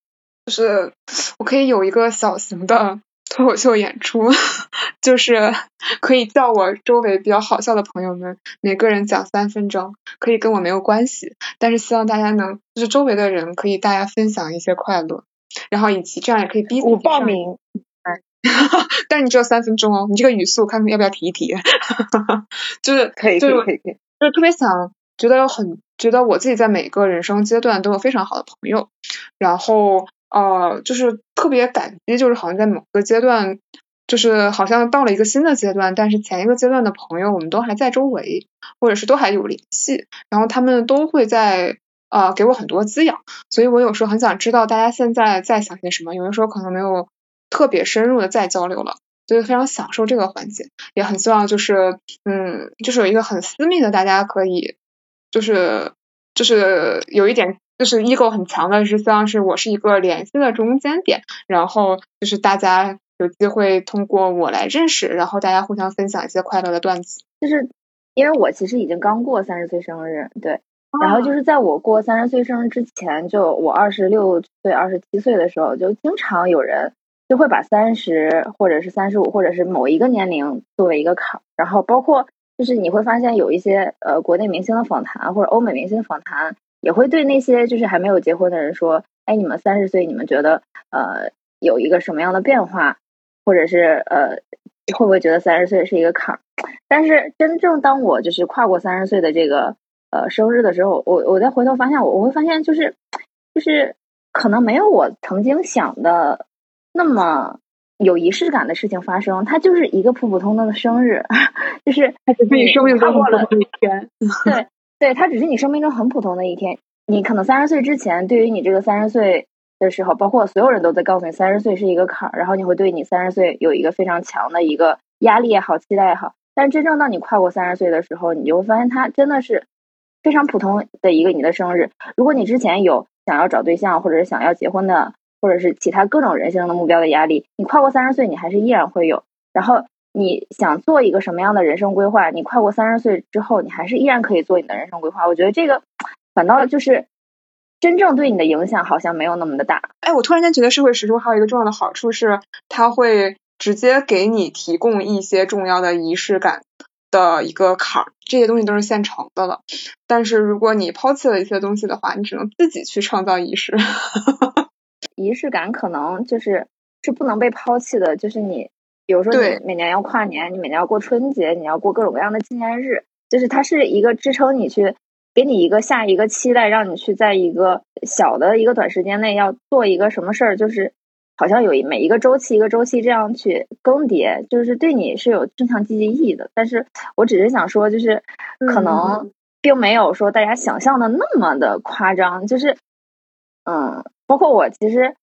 就是我可以有一个小型的脱口秀演出，就是可以叫我周围比较好笑的朋友们，每个人讲三分钟，可以跟我没有关系，但是希望大家能，就是周围的人可以大家分享一些快乐。然后以及这样也可以逼我报名，但是你只有三分钟哦，你这个语速看看要不要提一提？就是可以可以可以，就是特别想觉得有很觉得我自己在每个人生阶段都有非常好的朋友，然后呃就是特别感激，就是好像在某个阶段，就是好像到了一个新的阶段，但是前一个阶段的朋友我们都还在周围，或者是都还有联系，然后他们都会在。呃，给我很多滋养，所以我有时候很想知道大家现在在想些什么。有的时候可能没有特别深入的再交流了，所以非常享受这个环节，也很希望就是嗯，就是有一个很私密的，大家可以就是就是有一点就是 ego 很强的，是希望是我是一个联系的中间点，然后就是大家有机会通过我来认识，然后大家互相分享一些快乐的段子。就是因为我其实已经刚过三十岁生日，对。然后就是在我过三十岁生日之前，就我二十六岁、二十七岁的时候，就经常有人就会把三十或者是三十五或者是某一个年龄作为一个坎儿。然后包括就是你会发现有一些呃国内明星的访谈或者欧美明星的访谈，也会对那些就是还没有结婚的人说：“哎，你们三十岁，你们觉得呃有一个什么样的变化？或者是呃会不会觉得三十岁是一个坎儿？”但是真正当我就是跨过三十岁的这个。呃，生日的时候，我我再回头发现，我我会发现，就是就是可能没有我曾经想的那么有仪式感的事情发生。它就是一个普普通通的生日，就是它只是你生命中很普通的一天。对对，它只是你生命中很普通的一天。你可能三十岁之前，对于你这个三十岁的时候，包括所有人都在告诉你三十岁是一个坎儿，然后你会对你三十岁有一个非常强的一个压力也好，期待也好。但真正当你跨过三十岁的时候，你就会发现它真的是。非常普通的一个你的生日，如果你之前有想要找对象，或者是想要结婚的，或者是其他各种人生的目标的压力，你跨过三十岁，你还是依然会有。然后你想做一个什么样的人生规划，你跨过三十岁之后，你还是依然可以做你的人生规划。我觉得这个反倒就是真正对你的影响好像没有那么的大。哎，我突然间觉得社会时钟还有一个重要的好处是，它会直接给你提供一些重要的仪式感。的一个坎儿，这些东西都是现成的了。但是如果你抛弃了一些东西的话，你只能自己去创造仪式。仪式感可能就是是不能被抛弃的。就是你，比如说你每年要跨年，你每年要过春节，你要过各种各样的纪念日，就是它是一个支撑你去，给你一个下一个期待，让你去在一个小的一个短时间内要做一个什么事儿，就是。好像有每一个周期一个周期这样去更迭，就是对你是有正向积极意义的。但是我只是想说，就是可能并没有说大家想象的那么的夸张。就是，嗯，包括我，其实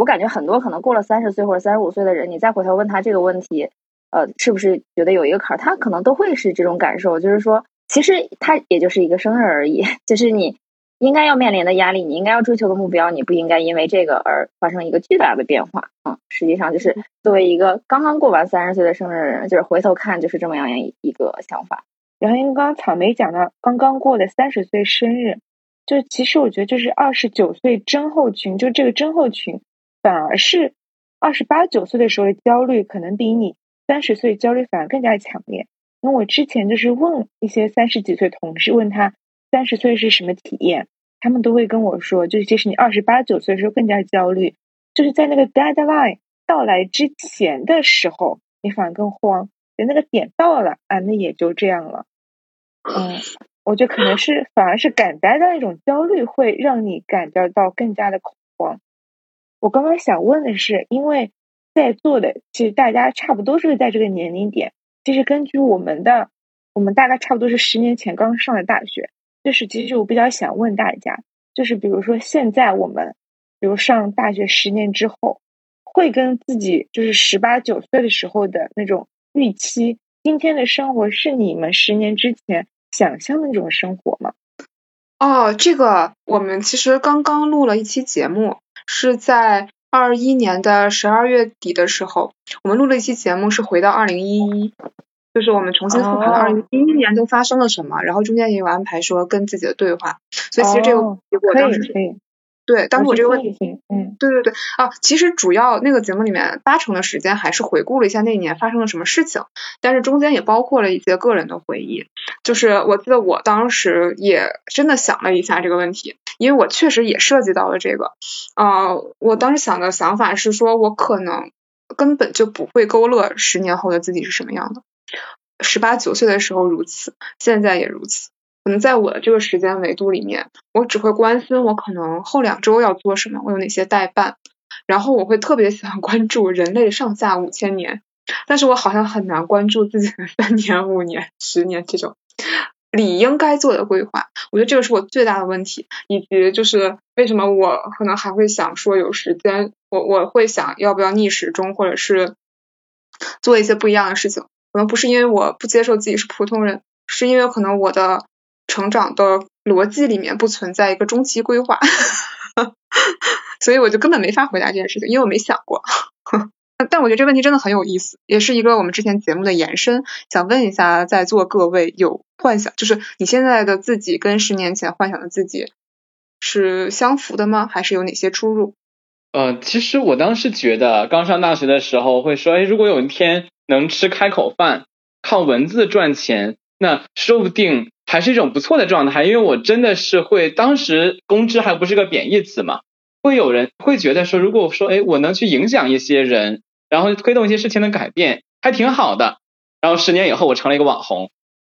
我感觉很多可能过了三十岁或者三十五岁的人，你再回头问他这个问题，呃，是不是觉得有一个坎儿，他可能都会是这种感受。就是说，其实他也就是一个生日而已，就是你应该要面临的压力，你应该要追求的目标，你不应该因为这个而发生一个巨大的变化啊！实际上，就是作为一个刚刚过完三十岁的生日人，就是回头看，就是这么样一个想法。然后，因为刚刚草莓讲到刚刚过的三十岁生日，就其实我觉得就是二十九岁症候群，就这个症候群反而是二十八九岁的时候的焦虑，可能比你三十岁焦虑反而更加强烈。因为我之前就是问一些三十几岁同事，问他。三十岁是什么体验？他们都会跟我说，就是即使你二十八九岁的时候更加焦虑，就是在那个 deadline 到来之前的时候，你反而更慌。等那个点到了啊，那也就这样了。嗯，我觉得可能是反而是赶单的那种焦虑，会让你感觉到更加的恐慌。我刚刚想问的是，因为在座的其实大家差不多是在这个年龄点，其实根据我们的，我们大概差不多是十年前刚上的大学。就是，其实我比较想问大家，就是比如说，现在我们，比如上大学十年之后，会跟自己就是十八九岁的时候的那种预期，今天的生活是你们十年之前想象的那种生活吗？哦，这个我们其实刚刚录了一期节目，是在二一年的十二月底的时候，我们录了一期节目，是回到二零一一。就是我们重新复盘了二零一一年都发生了什么，然后中间也有安排说跟自己的对话，所以其实这个结果当时对，当时我这个问题，嗯，对对对啊，其实主要那个节目里面八成的时间还是回顾了一下那一年发生了什么事情，但是中间也包括了一些个人的回忆，就是我记得我当时也真的想了一下这个问题，因为我确实也涉及到了这个啊，我当时想的想法是说我可能根本就不会勾勒十年后的自己是什么样的。十八九岁的时候如此，现在也如此。可能在我的这个时间维度里面，我只会关心我可能后两周要做什么，我有哪些代办，然后我会特别喜欢关注人类上下五千年，但是我好像很难关注自己的三年、五年、十年这种理应该做的规划。我觉得这个是我最大的问题，以及就是为什么我可能还会想说有时间，我我会想要不要逆时钟，或者是做一些不一样的事情。可能不是因为我不接受自己是普通人，是因为可能我的成长的逻辑里面不存在一个中期规划，所以我就根本没法回答这件事情，因为我没想过。但我觉得这问题真的很有意思，也是一个我们之前节目的延伸。想问一下在座各位，有幻想，就是你现在的自己跟十年前幻想的自己是相符的吗？还是有哪些出入？呃，其实我当时觉得刚上大学的时候会说，哎，如果有一天。能吃开口饭，靠文字赚钱，那说不定还是一种不错的状态。因为我真的是会，当时公知还不是个贬义词嘛，会有人会觉得说，如果说，哎，我能去影响一些人，然后推动一些事情的改变，还挺好的。然后十年以后，我成了一个网红，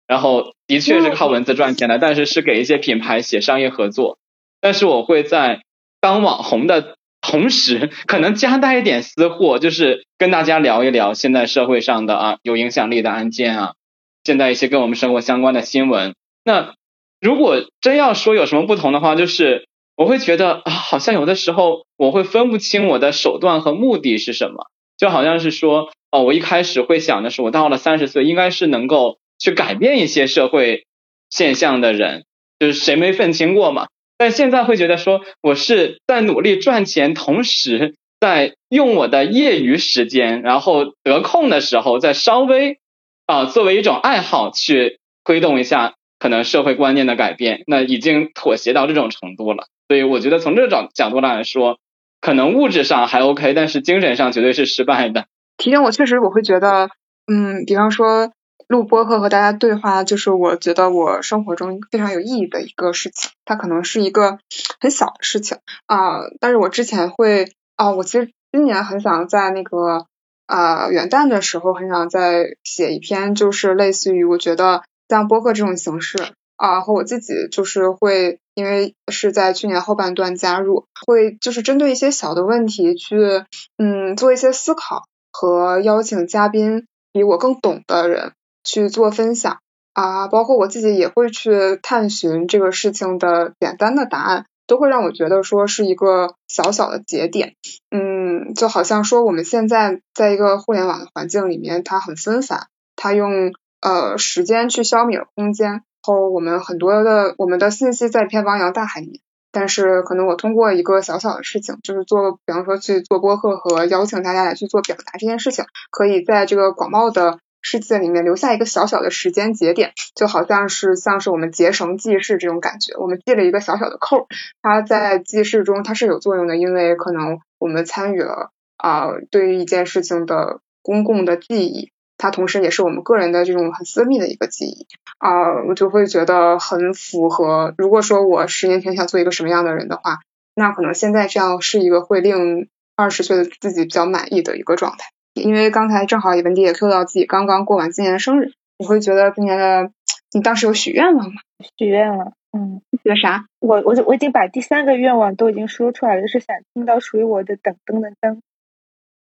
然后的确是靠文字赚钱的，但是是给一些品牌写商业合作。但是我会在当网红的。同时，可能夹带一点私货，就是跟大家聊一聊现在社会上的啊有影响力的案件啊，现在一些跟我们生活相关的新闻。那如果真要说有什么不同的话，就是我会觉得啊，好像有的时候我会分不清我的手段和目的是什么，就好像是说哦，我一开始会想的是，我到了三十岁，应该是能够去改变一些社会现象的人，就是谁没愤青过嘛。但现在会觉得说，我是在努力赚钱，同时在用我的业余时间，然后得空的时候，再稍微啊作为一种爱好去推动一下可能社会观念的改变。那已经妥协到这种程度了，所以我觉得从这种角度来说，可能物质上还 OK，但是精神上绝对是失败的。提醒我，确实我会觉得，嗯，比方说。录播客和大家对话，就是我觉得我生活中非常有意义的一个事情。它可能是一个很小的事情啊，但是我之前会啊，我其实今年很想在那个啊元旦的时候，很想再写一篇，就是类似于我觉得像播客这种形式啊，和我自己就是会，因为是在去年后半段加入，会就是针对一些小的问题去嗯做一些思考和邀请嘉宾比我更懂的人。去做分享啊，包括我自己也会去探寻这个事情的简单的答案，都会让我觉得说是一个小小的节点。嗯，就好像说我们现在在一个互联网的环境里面，它很纷繁，它用呃时间去消灭了空间，后我们很多的我们的信息在一片汪洋大海里。但是可能我通过一个小小的事情，就是做，比方说去做播客和邀请大家来去做表达这件事情，可以在这个广袤的世界里面留下一个小小的时间节点，就好像是像是我们结绳记事这种感觉，我们系了一个小小的扣，它在记事中它是有作用的，因为可能我们参与了啊对于一件事情的公共的记忆。它同时也是我们个人的这种很私密的一个记忆啊，我就会觉得很符合。如果说我十年前想做一个什么样的人的话，那可能现在这样是一个会令二十岁的自己比较满意的一个状态。因为刚才正好文迪也 Q 到自己刚刚过完今年的生日，你会觉得今年的你当时有许愿望吗？许愿了，嗯，许了啥？我我就我已经把第三个愿望都已经说出来了，就是想听到属于我的噔噔的噔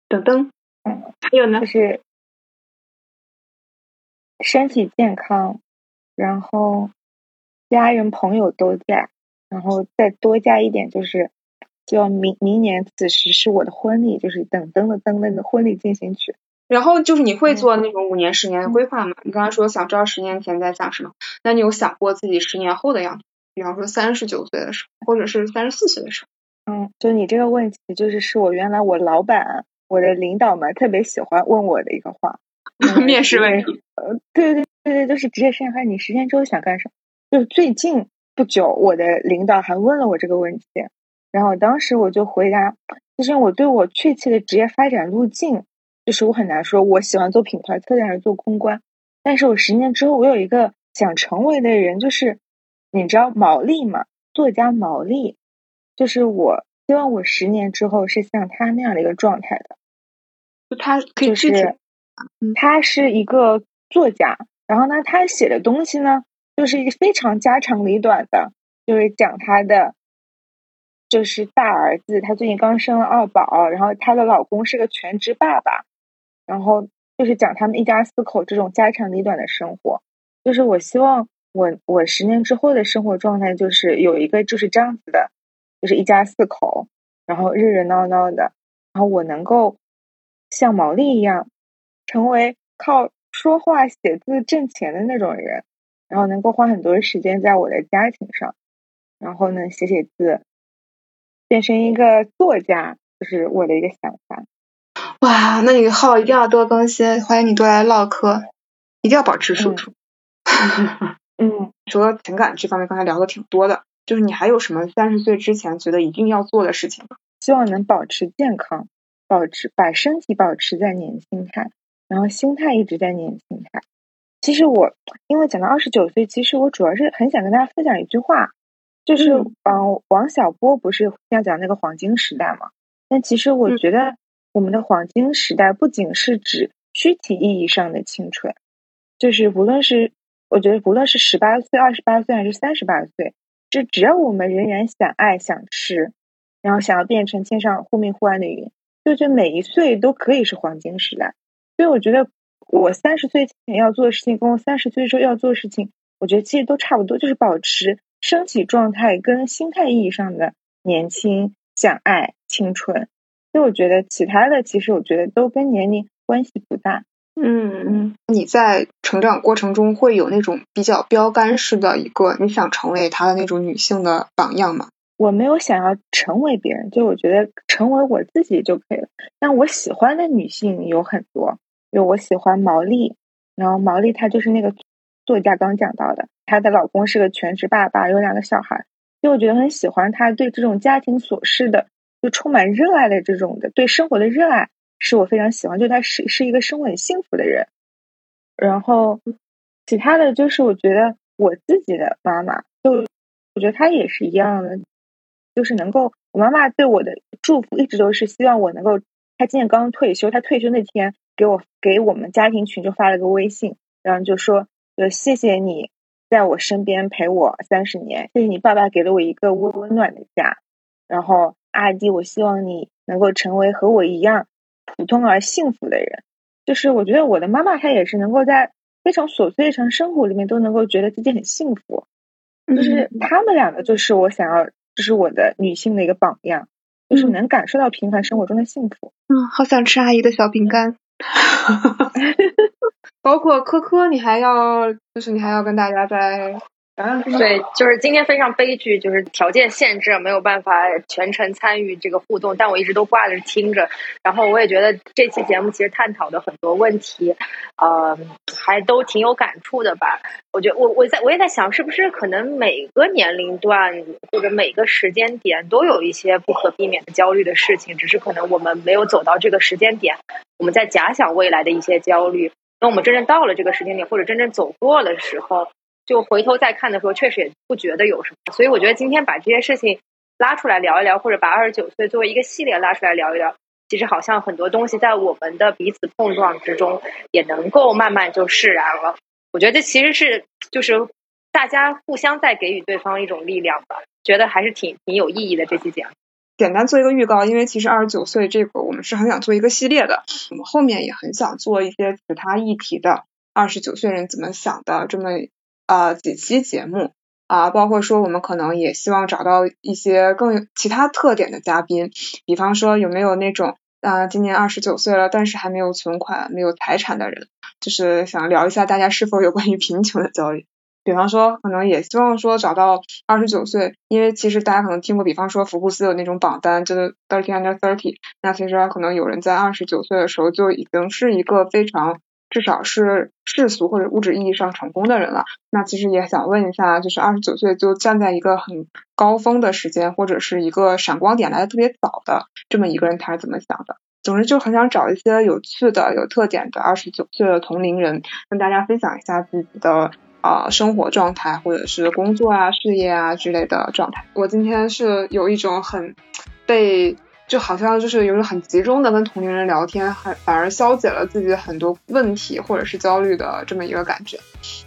噔噔，嗯，还有呢？就是。身体健康，然后家人朋友都在，然后再多加一点，就是希望明明年此时是我的婚礼，就是等噔的噔那个婚礼进行曲。然后就是你会做那种五年、十年的规划吗？你刚才说想知道十年前在想什么，那你有想过自己十年后的样子？比方说三十九岁的时候，或者是三十四岁的时候？嗯，就你这个问题，就是是我原来我老板、我的领导们特别喜欢问我的一个话。面试问题，呃，对对对对，就是职业生涯开你十年之后想干什么？就是最近不久，我的领导还问了我这个问题，然后当时我就回答，其实我对我确切的职业发展路径，就是我很难说，我喜欢做品牌策略还是做公关，但是我十年之后，我有一个想成为的人，就是你知道毛利嘛，作家毛利，就是我希望我十年之后是像他那样的一个状态的，就他可以具体。他是一个作家，然后呢，他写的东西呢，就是一个非常家长里短的，就是讲他的，就是大儿子，他最近刚生了二宝，然后他的老公是个全职爸爸，然后就是讲他们一家四口这种家长里短的生活。就是我希望我我十年之后的生活状态，就是有一个就是这样子的，就是一家四口，然后热热闹闹的，然后我能够像毛利一样。成为靠说话写字挣钱的那种人，然后能够花很多时间在我的家庭上，然后呢写写字，变成一个作家，就是我的一个想法。哇，那你号一定要多更新，欢迎你多来唠嗑，一定要保持输出。嗯，除了情感这方面，刚才聊的挺多的，就是你还有什么三十岁之前觉得一定要做的事情吗？希望能保持健康，保持把身体保持在年轻态。然后心态一直在年轻态。其实我因为讲到二十九岁，其实我主要是很想跟大家分享一句话，就是嗯，王小波不是要讲那个黄金时代嘛？但其实我觉得我们的黄金时代不仅是指躯体意义上的青春，就是无论是我觉得无论是十八岁、二十八岁还是三十八岁，就只要我们仍然想爱、想吃，然后想要变成天上忽明忽暗的云，就这每一岁都可以是黄金时代。所以我觉得，我三十岁前要做的事情，跟我三十岁之后要做的事情，我觉得其实都差不多，就是保持身体状态跟心态意义上的年轻、想爱、青春。所以我觉得其他的，其实我觉得都跟年龄关系不大。嗯嗯，你在成长过程中会有那种比较标杆式的一个你想成为她的那种女性的榜样吗？我没有想要成为别人，就我觉得成为我自己就可以了。但我喜欢的女性有很多。就我喜欢毛利，然后毛利她就是那个作家刚讲到的，她的老公是个全职爸爸，有两个小孩，就我觉得很喜欢她对这种家庭琐事的就充满热爱的这种的对生活的热爱，是我非常喜欢，就她是是一个生活很幸福的人。然后其他的就是我觉得我自己的妈妈，就我觉得她也是一样的，就是能够我妈妈对我的祝福一直都是希望我能够，她今年刚退休，她退休那天。给我给我们家庭群就发了个微信，然后就说，就谢谢你在我身边陪我三十年，谢谢你爸爸给了我一个温温暖的家，然后阿弟，我希望你能够成为和我一样普通而幸福的人。就是我觉得我的妈妈她也是能够在非常琐碎日常生活里面都能够觉得自己很幸福，就是他们两个就是我想要，就是我的女性的一个榜样，就是能感受到平凡生活中的幸福。嗯，好想吃阿姨的小饼干。哈哈哈，包括科科，你还要就是你还要跟大家再对，就是今天非常悲剧，就是条件限制，没有办法全程参与这个互动，但我一直都挂着听着。然后我也觉得这期节目其实探讨的很多问题，呃，还都挺有感触的吧。我觉得我我在我也在想，是不是可能每个年龄段或者每个时间点都有一些不可避免的焦虑的事情，只是可能我们没有走到这个时间点，我们在假想未来的一些焦虑。等我们真正到了这个时间点，或者真正走过的时候。就回头再看的时候，确实也不觉得有什么，所以我觉得今天把这些事情拉出来聊一聊，或者把二十九岁作为一个系列拉出来聊一聊，其实好像很多东西在我们的彼此碰撞之中，也能够慢慢就释然了。我觉得其实是就是大家互相在给予对方一种力量吧，觉得还是挺挺有意义的这期节目。简单做一个预告，因为其实二十九岁这个我们是很想做一个系列的，我们后面也很想做一些其他议题的二十九岁人怎么想的这么。啊，几期节目啊，包括说我们可能也希望找到一些更有其他特点的嘉宾，比方说有没有那种啊，今年二十九岁了，但是还没有存款、没有财产的人，就是想聊一下大家是否有关于贫穷的焦虑。比方说，可能也希望说找到二十九岁，因为其实大家可能听过，比方说福布斯有那种榜单，就是 thirty under thirty，那其实可能有人在二十九岁的时候就已经是一个非常。至少是世俗或者物质意义上成功的人了。那其实也想问一下，就是二十九岁就站在一个很高峰的时间，或者是一个闪光点来的特别早的这么一个人，他是怎么想的？总之就很想找一些有趣的、有特点的二十九岁的同龄人，跟大家分享一下自己的啊生活状态，或者是工作啊、事业啊之类的状态。我今天是有一种很被。就好像就是有种很集中的跟同龄人聊天，很反而消解了自己很多问题或者是焦虑的这么一个感觉。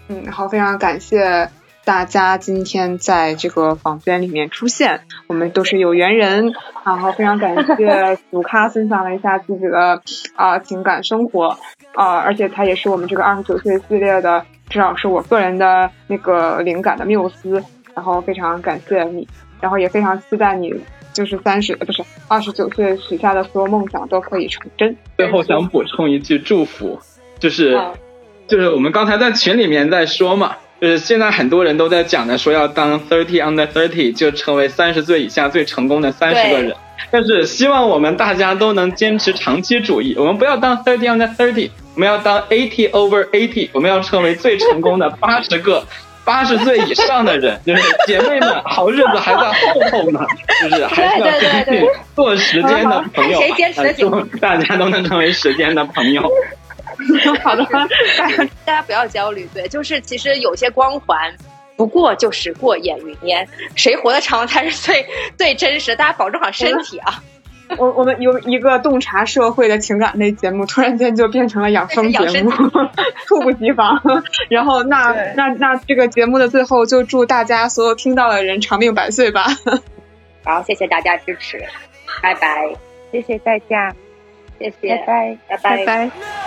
嗯，然后非常感谢大家今天在这个房间里面出现，我们都是有缘人。然后非常感谢祖咖分享了一下自己的啊情感生活啊，而且他也是我们这个二十九岁系列的，至少是我个人的那个灵感的缪斯。然后非常感谢你，然后也非常期待你。就是三十，不是二十九岁许下的所有梦想都可以成真。最后想补充一句祝福，就是就是我们刚才在群里面在说嘛，就是现在很多人都在讲的说要当 thirty under thirty 就成为三十岁以下最成功的三十个人。但是希望我们大家都能坚持长期主义，我们不要当 thirty under thirty，我们要当 eighty over eighty，我们要成为最成功的八十个。八十岁以上的人，就是姐妹们，好日子还在后头呢，就是还是要坚信做时间的朋友，祝大家都能成为时间的朋友。好的，大家大家不要焦虑，对，就是其实有些光环，不过就是过眼云烟，谁活得长才是最最真实。大家保重好身体啊。我我们有一个洞察社会的情感类节目，突然间就变成了养生节目，猝不及防。然后那那那这个节目的最后，就祝大家所有听到的人长命百岁吧。好，谢谢大家支持，拜拜，谢谢大家，谢谢，拜拜，拜拜。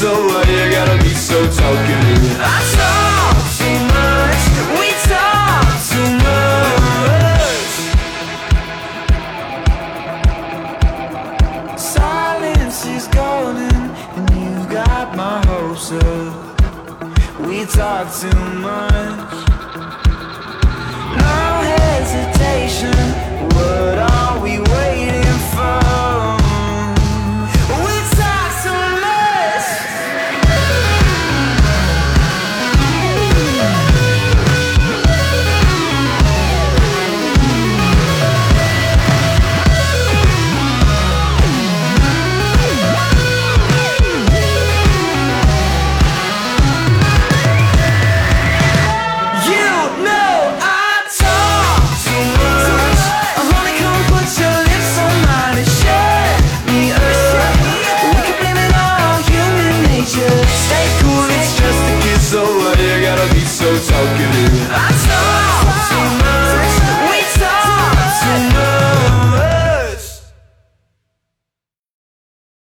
So why you gotta be so talkative? I talk too much. We talk too much. Silence is golden, and you've got my hopes up. We talk too much.